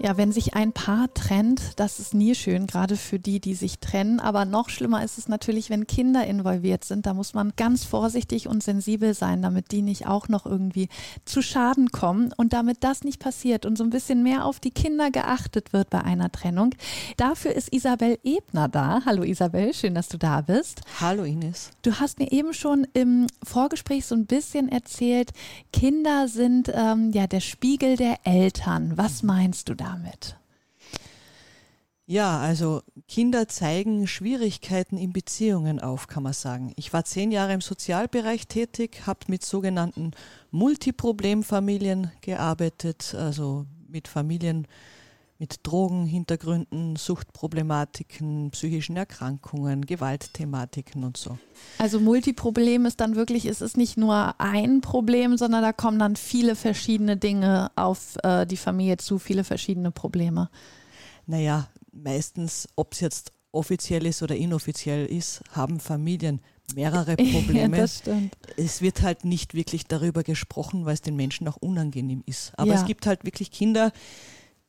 Ja, wenn sich ein Paar trennt, das ist nie schön, gerade für die, die sich trennen. Aber noch schlimmer ist es natürlich, wenn Kinder involviert sind. Da muss man ganz vorsichtig und sensibel sein, damit die nicht auch noch irgendwie zu Schaden kommen. Und damit das nicht passiert und so ein bisschen mehr auf die Kinder geachtet wird bei einer Trennung. Dafür ist Isabel Ebner da. Hallo Isabel, schön, dass du da bist. Hallo Ines. Du hast mir eben schon im Vorgespräch so ein bisschen erzählt, Kinder sind ähm, ja der Spiegel der Eltern. Was meinst du da? Damit? Ja, also Kinder zeigen Schwierigkeiten in Beziehungen auf, kann man sagen. Ich war zehn Jahre im Sozialbereich tätig, habe mit sogenannten Multiproblemfamilien gearbeitet, also mit Familien mit Drogenhintergründen, Suchtproblematiken, psychischen Erkrankungen, Gewaltthematiken und so. Also Multiproblem ist dann wirklich, es ist nicht nur ein Problem, sondern da kommen dann viele verschiedene Dinge auf äh, die Familie zu, viele verschiedene Probleme. Naja, meistens, ob es jetzt offiziell ist oder inoffiziell ist, haben Familien mehrere Probleme. ja, das. Es wird halt nicht wirklich darüber gesprochen, weil es den Menschen auch unangenehm ist. Aber ja. es gibt halt wirklich Kinder,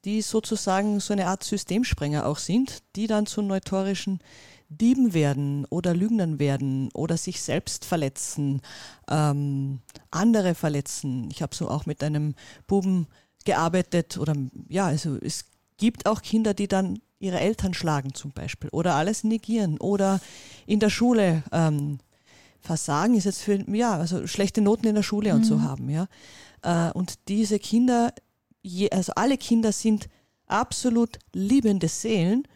die sozusagen so eine Art Systemsprenger auch sind, die dann zu neutorischen Dieben werden oder Lügnern werden oder sich selbst verletzen, ähm, andere verletzen. Ich habe so auch mit einem Buben gearbeitet oder ja, also es gibt auch Kinder, die dann ihre Eltern schlagen zum Beispiel oder alles negieren oder in der Schule ähm, versagen ist jetzt für ja also schlechte Noten in der Schule mhm. und so mhm. haben ja äh, und diese Kinder je, also alle Kinder sind absolut liebende Seelen.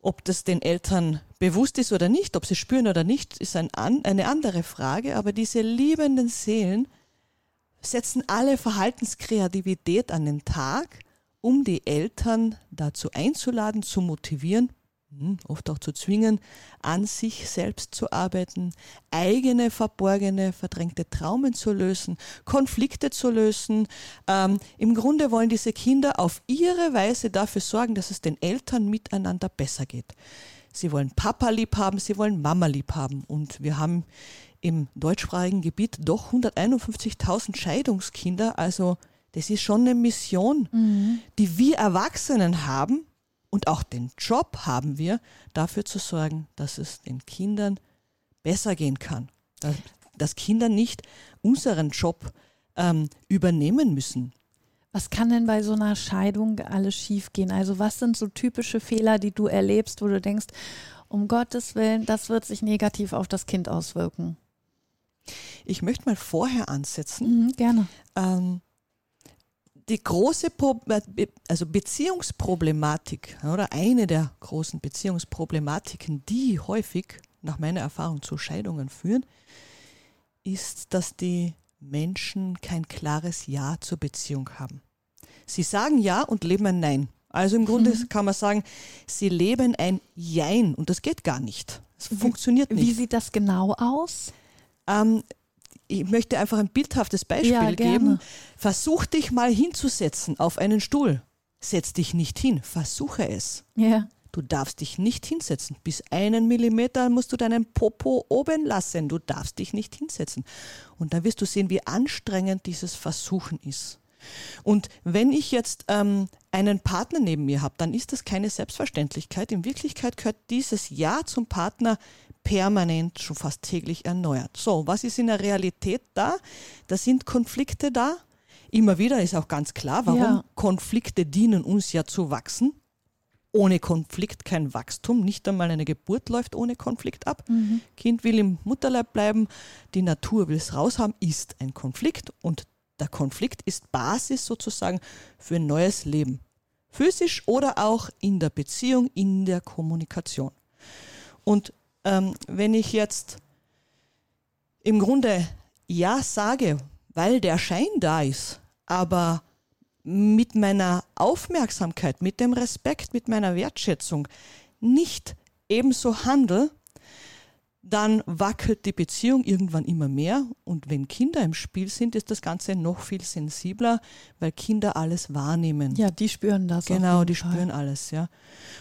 Ob das den Eltern bewusst ist oder nicht, ob sie spüren oder nicht, ist ein, eine andere Frage. Aber diese liebenden Seelen setzen alle Verhaltenskreativität an den Tag, um die Eltern dazu einzuladen, zu motivieren, oft auch zu zwingen, an sich selbst zu arbeiten, eigene verborgene, verdrängte Traumen zu lösen, Konflikte zu lösen. Ähm, Im Grunde wollen diese Kinder auf ihre Weise dafür sorgen, dass es den Eltern miteinander besser geht. Sie wollen Papa lieb haben, sie wollen Mama lieb haben. Und wir haben im deutschsprachigen Gebiet doch 151.000 Scheidungskinder. Also das ist schon eine Mission, mhm. die wir Erwachsenen haben, und auch den Job haben wir, dafür zu sorgen, dass es den Kindern besser gehen kann. Dass, dass Kinder nicht unseren Job ähm, übernehmen müssen. Was kann denn bei so einer Scheidung alles schiefgehen? Also was sind so typische Fehler, die du erlebst, wo du denkst, um Gottes Willen, das wird sich negativ auf das Kind auswirken? Ich möchte mal vorher ansetzen. Mhm, gerne. Ähm, die große äh, also Beziehungsproblematik oder eine der großen Beziehungsproblematiken, die häufig nach meiner Erfahrung zu Scheidungen führen, ist, dass die Menschen kein klares Ja zur Beziehung haben. Sie sagen Ja und leben ein Nein. Also im Grunde mhm. kann man sagen, sie leben ein Jein und das geht gar nicht. Es funktioniert nicht. Wie sieht das genau aus? Ähm, ich möchte einfach ein bildhaftes Beispiel ja, geben. Versuch dich mal hinzusetzen auf einen Stuhl. Setz dich nicht hin, versuche es. Ja. Du darfst dich nicht hinsetzen. Bis einen Millimeter musst du deinen Popo oben lassen. Du darfst dich nicht hinsetzen. Und dann wirst du sehen, wie anstrengend dieses Versuchen ist. Und wenn ich jetzt ähm, einen Partner neben mir habe, dann ist das keine Selbstverständlichkeit. In Wirklichkeit gehört dieses Ja zum Partner permanent, schon fast täglich erneuert. So, was ist in der Realität da? Da sind Konflikte da. Immer wieder ist auch ganz klar, warum ja. Konflikte dienen uns ja zu wachsen. Ohne Konflikt kein Wachstum. Nicht einmal eine Geburt läuft ohne Konflikt ab. Mhm. Kind will im Mutterleib bleiben, die Natur will es raushaben, ist ein Konflikt und der Konflikt ist Basis sozusagen für ein neues Leben. Physisch oder auch in der Beziehung, in der Kommunikation. Und ähm, wenn ich jetzt im Grunde Ja sage, weil der Schein da ist, aber mit meiner Aufmerksamkeit, mit dem Respekt, mit meiner Wertschätzung nicht ebenso handle, dann wackelt die Beziehung irgendwann immer mehr und wenn Kinder im Spiel sind, ist das Ganze noch viel sensibler, weil Kinder alles wahrnehmen. Ja, die spüren das. Genau, die Fall. spüren alles, ja.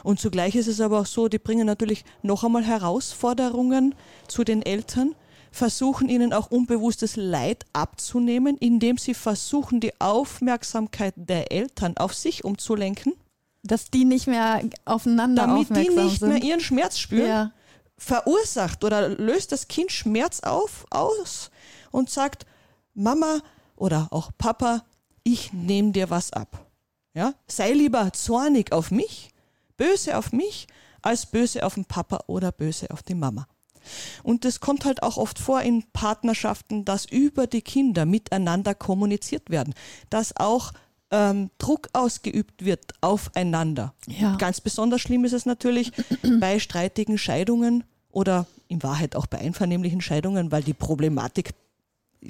Und zugleich ist es aber auch so, die bringen natürlich noch einmal Herausforderungen zu den Eltern, versuchen ihnen auch unbewusstes Leid abzunehmen, indem sie versuchen, die Aufmerksamkeit der Eltern auf sich umzulenken. Dass die nicht mehr aufeinander Damit die nicht sind. mehr ihren Schmerz spüren. Ja verursacht oder löst das Kind Schmerz auf, aus und sagt, Mama oder auch Papa, ich nehme dir was ab. Ja? Sei lieber zornig auf mich, böse auf mich, als böse auf den Papa oder böse auf die Mama. Und das kommt halt auch oft vor in Partnerschaften, dass über die Kinder miteinander kommuniziert werden, dass auch ähm, Druck ausgeübt wird aufeinander. Ja. Ganz besonders schlimm ist es natürlich bei streitigen Scheidungen oder in Wahrheit auch bei einvernehmlichen Scheidungen, weil die Problematik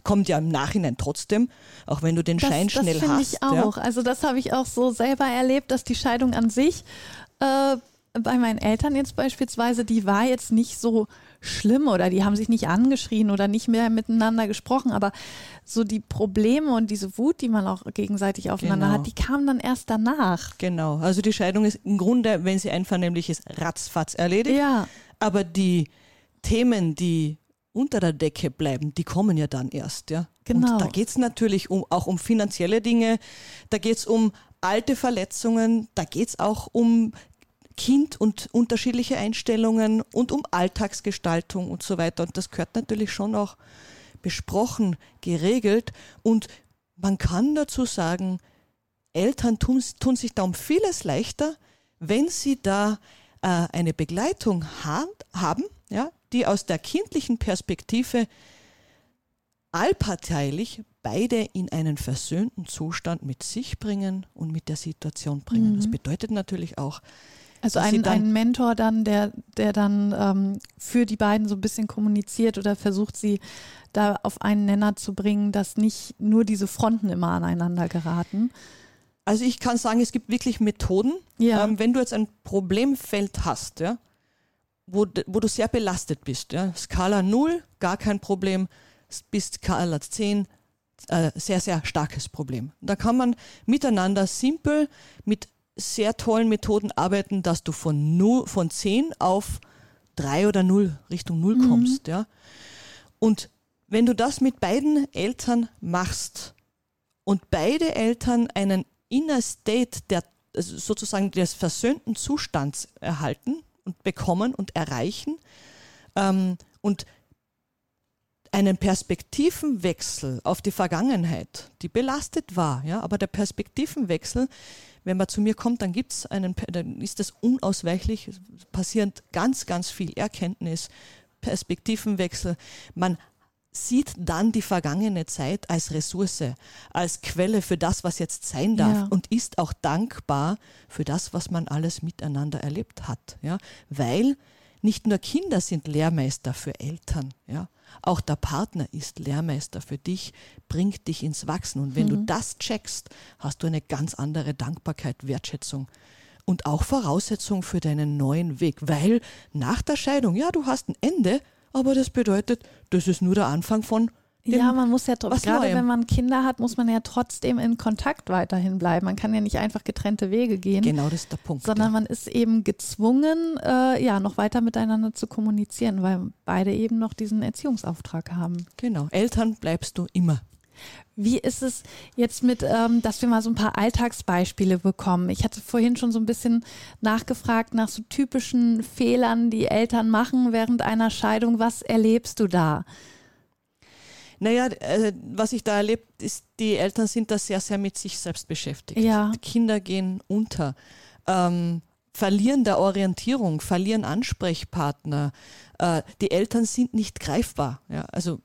kommt ja im Nachhinein trotzdem, auch wenn du den das, Schein schnell das hast. Das finde ich auch. Ja. Also das habe ich auch so selber erlebt, dass die Scheidung an sich äh, bei meinen Eltern jetzt beispielsweise, die war jetzt nicht so schlimm oder die haben sich nicht angeschrien oder nicht mehr miteinander gesprochen, aber so die Probleme und diese Wut, die man auch gegenseitig aufeinander genau. hat, die kamen dann erst danach. Genau, also die Scheidung ist im Grunde, wenn sie einvernehmlich ist, ratzfatz erledigt. Ja. Aber die Themen, die unter der Decke bleiben, die kommen ja dann erst, ja. Genau. Und da geht es natürlich um, auch um finanzielle Dinge, da geht es um alte Verletzungen, da geht es auch um Kind und unterschiedliche Einstellungen und um Alltagsgestaltung und so weiter. Und das gehört natürlich schon auch besprochen, geregelt. Und man kann dazu sagen, Eltern tun, tun sich da um vieles leichter, wenn sie da äh, eine Begleitung ha haben, ja, die aus der kindlichen Perspektive allparteilich beide in einen versöhnten Zustand mit sich bringen und mit der Situation bringen. Mhm. Das bedeutet natürlich auch, also ein, ein Mentor dann, der, der dann ähm, für die beiden so ein bisschen kommuniziert oder versucht, sie da auf einen Nenner zu bringen, dass nicht nur diese Fronten immer aneinander geraten. Also ich kann sagen, es gibt wirklich Methoden. Ja. Ähm, wenn du jetzt ein Problemfeld hast, ja, wo, wo du sehr belastet bist, ja, Skala 0, gar kein Problem, bis Skala 10, äh, sehr, sehr starkes Problem. Da kann man miteinander simpel mit sehr tollen Methoden arbeiten, dass du von, 0, von 10 auf 3 oder 0 Richtung 0 mhm. kommst. Ja? Und wenn du das mit beiden Eltern machst und beide Eltern einen Inner State der also sozusagen des versöhnten Zustands erhalten und bekommen und erreichen ähm, und einen Perspektivenwechsel auf die Vergangenheit, die belastet war, ja, aber der Perspektivenwechsel wenn man zu mir kommt, dann gibt es einen, dann ist das unausweichlich, passiert ganz, ganz viel Erkenntnis, Perspektivenwechsel. Man sieht dann die vergangene Zeit als Ressource, als Quelle für das, was jetzt sein darf ja. und ist auch dankbar für das, was man alles miteinander erlebt hat. Ja? Weil nicht nur Kinder sind Lehrmeister für Eltern, ja? Auch der Partner ist Lehrmeister für dich, bringt dich ins Wachsen. Und wenn mhm. du das checkst, hast du eine ganz andere Dankbarkeit, Wertschätzung und auch Voraussetzung für deinen neuen Weg. Weil nach der Scheidung, ja, du hast ein Ende, aber das bedeutet, das ist nur der Anfang von ja, man muss ja gerade Neuem. wenn man Kinder hat, muss man ja trotzdem in Kontakt weiterhin bleiben. Man kann ja nicht einfach getrennte Wege gehen. Genau, das ist der Punkt. Sondern ja. man ist eben gezwungen, äh, ja, noch weiter miteinander zu kommunizieren, weil beide eben noch diesen Erziehungsauftrag haben. Genau, Eltern bleibst du immer. Wie ist es jetzt mit, ähm, dass wir mal so ein paar Alltagsbeispiele bekommen? Ich hatte vorhin schon so ein bisschen nachgefragt nach so typischen Fehlern, die Eltern machen während einer Scheidung. Was erlebst du da? Naja, äh, was ich da erlebt, ist, die Eltern sind da sehr, sehr mit sich selbst beschäftigt. Ja. Kinder gehen unter, ähm, verlieren der Orientierung, verlieren Ansprechpartner. Äh, die Eltern sind nicht greifbar. Ja? Also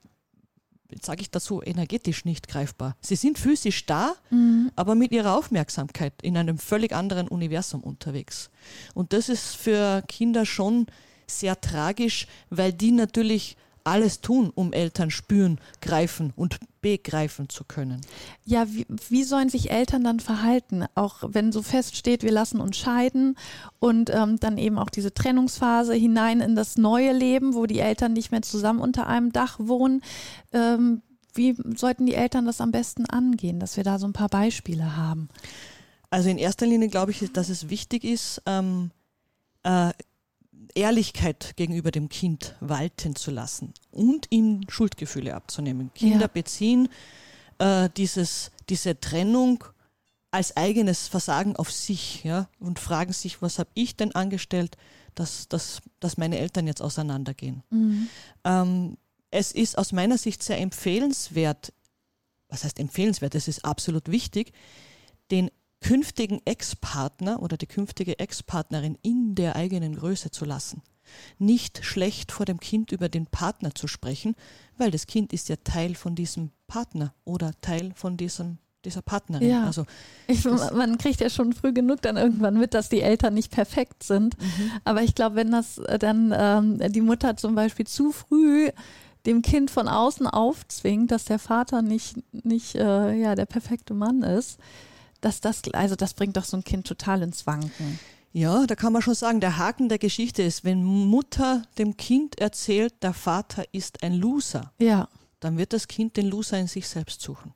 sage ich dazu, energetisch nicht greifbar. Sie sind physisch da, mhm. aber mit ihrer Aufmerksamkeit in einem völlig anderen Universum unterwegs. Und das ist für Kinder schon sehr tragisch, weil die natürlich alles tun, um Eltern spüren, greifen und begreifen zu können. Ja, wie, wie sollen sich Eltern dann verhalten? Auch wenn so feststeht, wir lassen uns scheiden und ähm, dann eben auch diese Trennungsphase hinein in das neue Leben, wo die Eltern nicht mehr zusammen unter einem Dach wohnen. Ähm, wie sollten die Eltern das am besten angehen, dass wir da so ein paar Beispiele haben? Also in erster Linie glaube ich, dass es wichtig ist, ähm, äh, Ehrlichkeit gegenüber dem Kind walten zu lassen und ihm Schuldgefühle abzunehmen. Kinder ja. beziehen äh, dieses, diese Trennung als eigenes Versagen auf sich ja, und fragen sich, was habe ich denn angestellt, dass, dass, dass meine Eltern jetzt auseinandergehen. Mhm. Ähm, es ist aus meiner Sicht sehr empfehlenswert, was heißt empfehlenswert, es ist absolut wichtig, den künftigen Ex-Partner oder die künftige Ex-Partnerin in der eigenen Größe zu lassen. Nicht schlecht vor dem Kind über den Partner zu sprechen, weil das Kind ist ja Teil von diesem Partner oder Teil von diesem dieser Partnerin. Ja. Also ich, man kriegt ja schon früh genug dann irgendwann mit, dass die Eltern nicht perfekt sind. Mhm. Aber ich glaube, wenn das dann ähm, die Mutter zum Beispiel zu früh dem Kind von außen aufzwingt, dass der Vater nicht, nicht äh, ja, der perfekte Mann ist, dass das, also das bringt doch so ein Kind total ins Wanken. Ja, da kann man schon sagen, der Haken der Geschichte ist, wenn Mutter dem Kind erzählt, der Vater ist ein Loser, ja. dann wird das Kind den Loser in sich selbst suchen.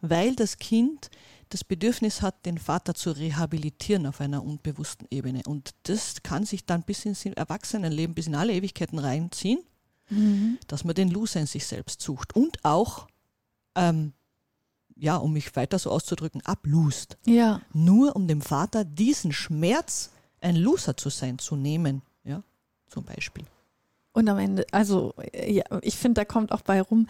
Weil das Kind das Bedürfnis hat, den Vater zu rehabilitieren auf einer unbewussten Ebene. Und das kann sich dann bis ins Erwachsenenleben, bis in alle Ewigkeiten reinziehen, mhm. dass man den Loser in sich selbst sucht. Und auch ähm, ja, um mich weiter so auszudrücken, ablust. Ja. Nur um dem Vater diesen Schmerz, ein Loser zu sein, zu nehmen. Ja, zum Beispiel. Und am Ende, also ja, ich finde, da kommt auch bei rum,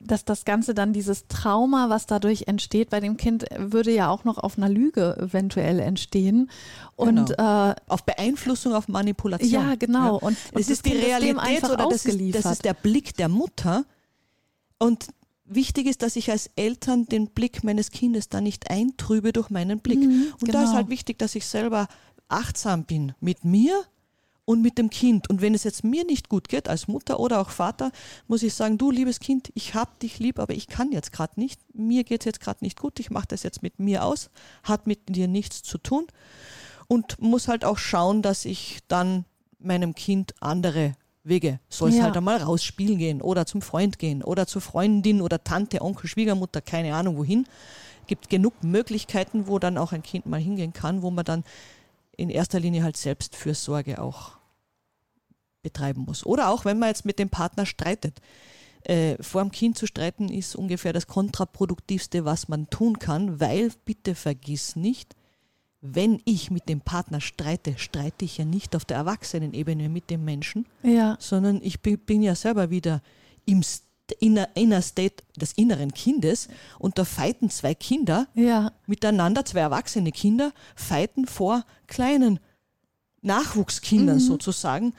dass das Ganze dann dieses Trauma, was dadurch entsteht bei dem Kind, würde ja auch noch auf einer Lüge eventuell entstehen. Und genau. äh, auf Beeinflussung, auf Manipulation. Ja, genau. Ja. Und, und es ist die Realität oder das ist, das ist der Blick der Mutter. Und wichtig ist, dass ich als Eltern den Blick meines Kindes da nicht eintrübe durch meinen Blick. Mhm, und genau. da ist genau. halt wichtig, dass ich selber achtsam bin mit mir und mit dem Kind. Und wenn es jetzt mir nicht gut geht, als Mutter oder auch Vater, muss ich sagen, du liebes Kind, ich hab dich lieb, aber ich kann jetzt gerade nicht. Mir geht es jetzt gerade nicht gut. Ich mache das jetzt mit mir aus. Hat mit dir nichts zu tun. Und muss halt auch schauen, dass ich dann meinem Kind andere Wege. Soll es ja. halt einmal rausspielen gehen oder zum Freund gehen oder zur Freundin oder Tante, Onkel, Schwiegermutter, keine Ahnung wohin. Gibt genug Möglichkeiten, wo dann auch ein Kind mal hingehen kann, wo man dann in erster Linie halt Selbstfürsorge auch betreiben muss. Oder auch, wenn man jetzt mit dem Partner streitet. Äh, vor dem Kind zu streiten ist ungefähr das kontraproduktivste, was man tun kann, weil bitte vergiss nicht, wenn ich mit dem Partner streite, streite ich ja nicht auf der Erwachsenenebene mit dem Menschen, ja. sondern ich bin, bin, ja selber wieder im inner, inner State des inneren Kindes und da fighten zwei Kinder ja. miteinander, zwei erwachsene Kinder, fighten vor kleinen Nachwuchskindern mhm. sozusagen.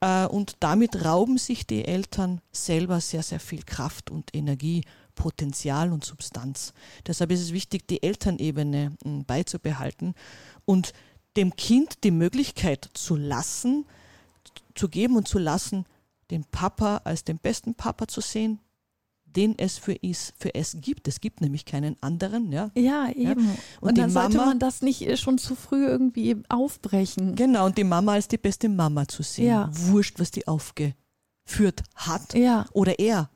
Äh, und damit rauben sich die Eltern selber sehr, sehr viel Kraft und Energie Potenzial und Substanz. Deshalb ist es wichtig, die Elternebene hm, beizubehalten und dem Kind die Möglichkeit zu lassen, zu geben und zu lassen, den Papa als den besten Papa zu sehen, den es für, is, für es gibt. Es gibt nämlich keinen anderen. Ja, ja eben. Ja. Und, und dann Mama, sollte man das nicht äh, schon zu früh irgendwie aufbrechen. Genau, und die Mama als die beste Mama zu sehen. Ja. Wurscht, was die aufgeführt hat ja. oder er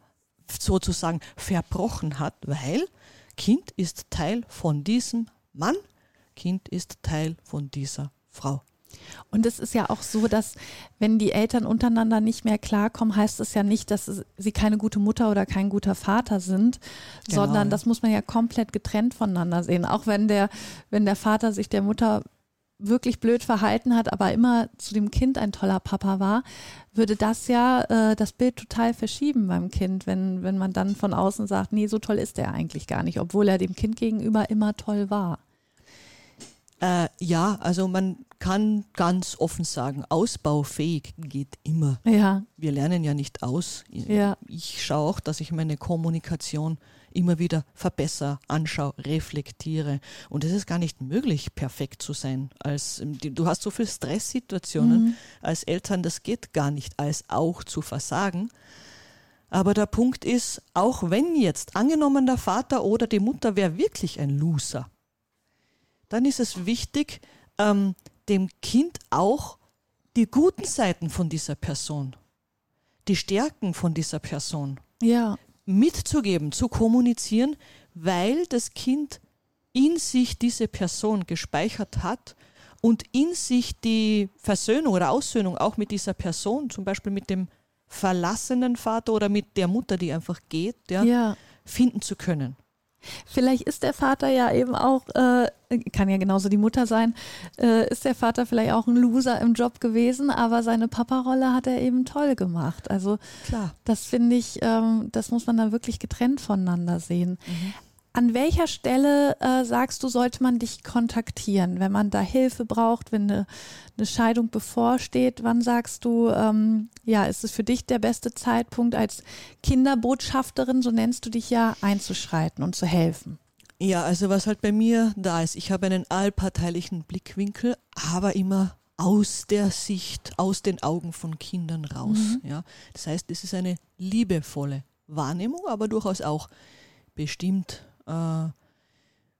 sozusagen verbrochen hat, weil Kind ist Teil von diesem Mann, Kind ist Teil von dieser Frau. Und es ist ja auch so, dass wenn die Eltern untereinander nicht mehr klarkommen, heißt es ja nicht, dass sie keine gute Mutter oder kein guter Vater sind, genau. sondern das muss man ja komplett getrennt voneinander sehen. Auch wenn der, wenn der Vater sich der Mutter wirklich blöd verhalten hat, aber immer zu dem Kind ein toller Papa war, würde das ja äh, das Bild total verschieben beim Kind, wenn, wenn man dann von außen sagt, nee, so toll ist er eigentlich gar nicht, obwohl er dem Kind gegenüber immer toll war. Äh, ja, also man kann ganz offen sagen, ausbaufähig geht immer. Ja. Wir lernen ja nicht aus. Ja. Ich schaue auch, dass ich meine Kommunikation immer wieder verbessere, anschaue, reflektiere. Und es ist gar nicht möglich, perfekt zu sein. Als, du hast so viele Stresssituationen mhm. als Eltern, das geht gar nicht, als auch zu versagen. Aber der Punkt ist, auch wenn jetzt angenommen der Vater oder die Mutter wäre wirklich ein Loser, dann ist es wichtig, ähm, dem Kind auch die guten Seiten von dieser Person, die Stärken von dieser Person ja. mitzugeben, zu kommunizieren, weil das Kind in sich diese Person gespeichert hat und in sich die Versöhnung oder Aussöhnung auch mit dieser Person, zum Beispiel mit dem verlassenen Vater oder mit der Mutter, die einfach geht, ja, Ja. finden zu können. Vielleicht ist der Vater ja eben auch, äh, kann ja genauso die Mutter sein, äh, ist der Vater vielleicht auch ein Loser im Job gewesen, aber seine Papa-Rolle hat er eben toll gemacht. Also Klar. das finde ich, ähm, das muss man dann wirklich getrennt voneinander sehen. An welcher Stelle äh, sagst du, sollte man dich kontaktieren, wenn man da Hilfe braucht, wenn eine, eine Scheidung bevorsteht? Wann sagst du, ähm, ja, ist es für dich der beste Zeitpunkt als Kinderbotschafterin, so nennst du dich ja, einzuschreiten und zu helfen? Ja, also was halt bei mir da ist, ich habe einen allparteilichen Blickwinkel, aber immer aus der Sicht, aus den Augen von Kindern raus. Ja, das heißt, es ist eine liebevolle Wahrnehmung, aber durchaus auch bestimmt, äh,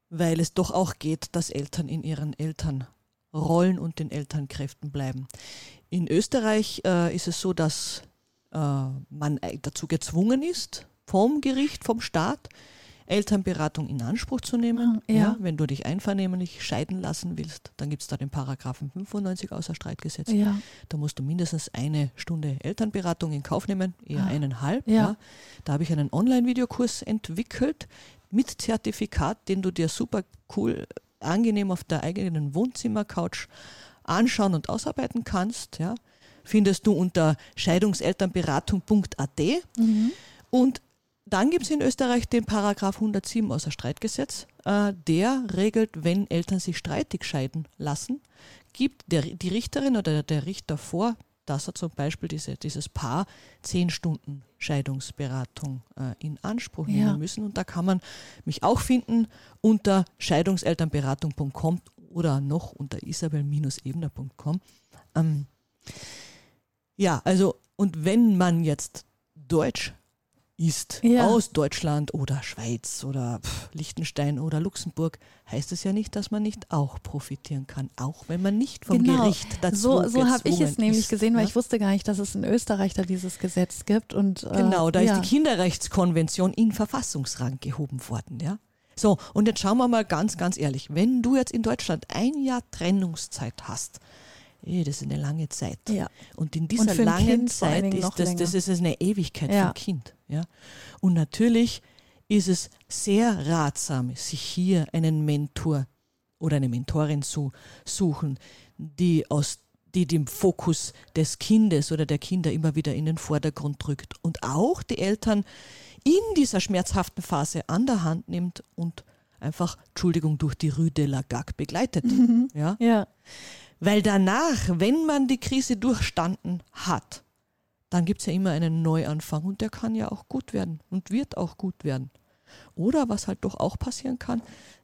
weil es doch auch geht, dass Eltern in ihren Elternrollen und den Elternkräften bleiben. In Österreich äh, ist es so, dass äh, man äh, dazu gezwungen ist, vom Gericht, vom Staat, Elternberatung in Anspruch zu nehmen. Ah, ja. wenn du dich einvernehmlich scheiden lassen willst, dann gibt es da den Paragraphen 95 außer Streitgesetz. Ja. Da musst du mindestens eine Stunde Elternberatung in Kauf nehmen, eher Ah, eineinhalb. ja. Da habe ich einen Online-Videokurs entwickelt mit Zertifikat, den du dir super cool, angenehm auf der eigenen Wohnzimmercouch anschauen und ausarbeiten kannst. Ja. Findest du unter scheidungselternberatung.at. Mhm. Und dann gibt es in Österreich den Paragraph 107 außer Streitgesetz, äh, der regelt, wenn Eltern sich streitig scheiden lassen, gibt der, die Richterin oder der Richter vor, dass er zum Beispiel diese, dieses Paar zehn Stunden Scheidungsberatung äh, in Anspruch nehmen Ja. müssen. Und da kann man mich auch finden unter scheidungselternberatung.com oder noch unter isabel-ebner.com. Ähm, ja, also, und wenn man jetzt Deutsch ist, Ja. aus Deutschland oder Schweiz oder pff, Liechtenstein oder Luxemburg, heißt es ja nicht, dass man nicht auch profitieren kann, auch wenn man nicht vom Gericht dazu Genau. So, so habe ich es nämlich ist, gesehen, weil ja? ich wusste gar nicht, dass es in Österreich da dieses Gesetz gibt. Und, äh, Genau, da ja. ist die Kinderrechtskonvention in Verfassungsrang gehoben worden, ja. So, und jetzt schauen wir mal ganz, ganz ehrlich, wenn du jetzt in Deutschland ein Jahr Trennungszeit hast, das ist eine lange Zeit. Ja. Und in Und dieser ein langen Kind Zeit ist das, das ist eine Ewigkeit Ja. für ein Kind. Ja? Und natürlich ist es sehr ratsam, sich hier einen Mentor oder eine Mentorin zu suchen, die aus die den Fokus des Kindes oder der Kinder immer wieder in den Vordergrund drückt und auch die Eltern in dieser schmerzhaften Phase an der Hand nimmt und einfach, Entschuldigung, durch die Rue de la Gague begleitet. Ja? Ja. Weil danach, wenn man die Krise durchstanden hat, dann gibt es ja immer einen Neuanfang und der kann ja auch gut werden und wird auch gut werden. Oder was halt doch auch passieren kann,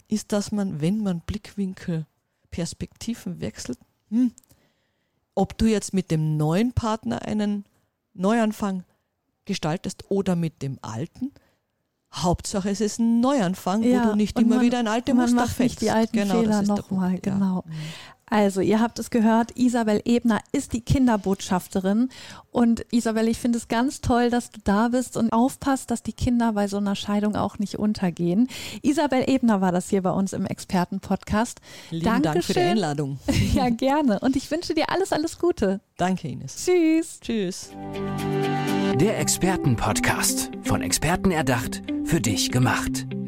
ist, dass man, wenn man Blickwinkel, Perspektiven wechselt, hm, ob du jetzt mit dem neuen Partner einen Neuanfang gestaltest oder mit dem alten, Hauptsache es ist ein Neuanfang, wo du nicht immer man- wieder in alte Muster fällst. die alten Genau, das Fehler ist der nochmal, Punkt, ja. Also, ihr habt es gehört, Isabel Ebner ist die Kinderbotschafterin. Und Isabel, ich finde es ganz toll, dass du da bist und aufpasst, dass die Kinder bei so einer Scheidung auch nicht untergehen. Isabel Ebner war das hier bei uns im Expertenpodcast. Lieben Dank für die Dankeschön. Einladung. Ja, gerne. Und ich wünsche dir alles, alles Gute. Danke, Ines. Tschüss. Tschüss. Der Expertenpodcast. Von Experten erdacht, für dich gemacht.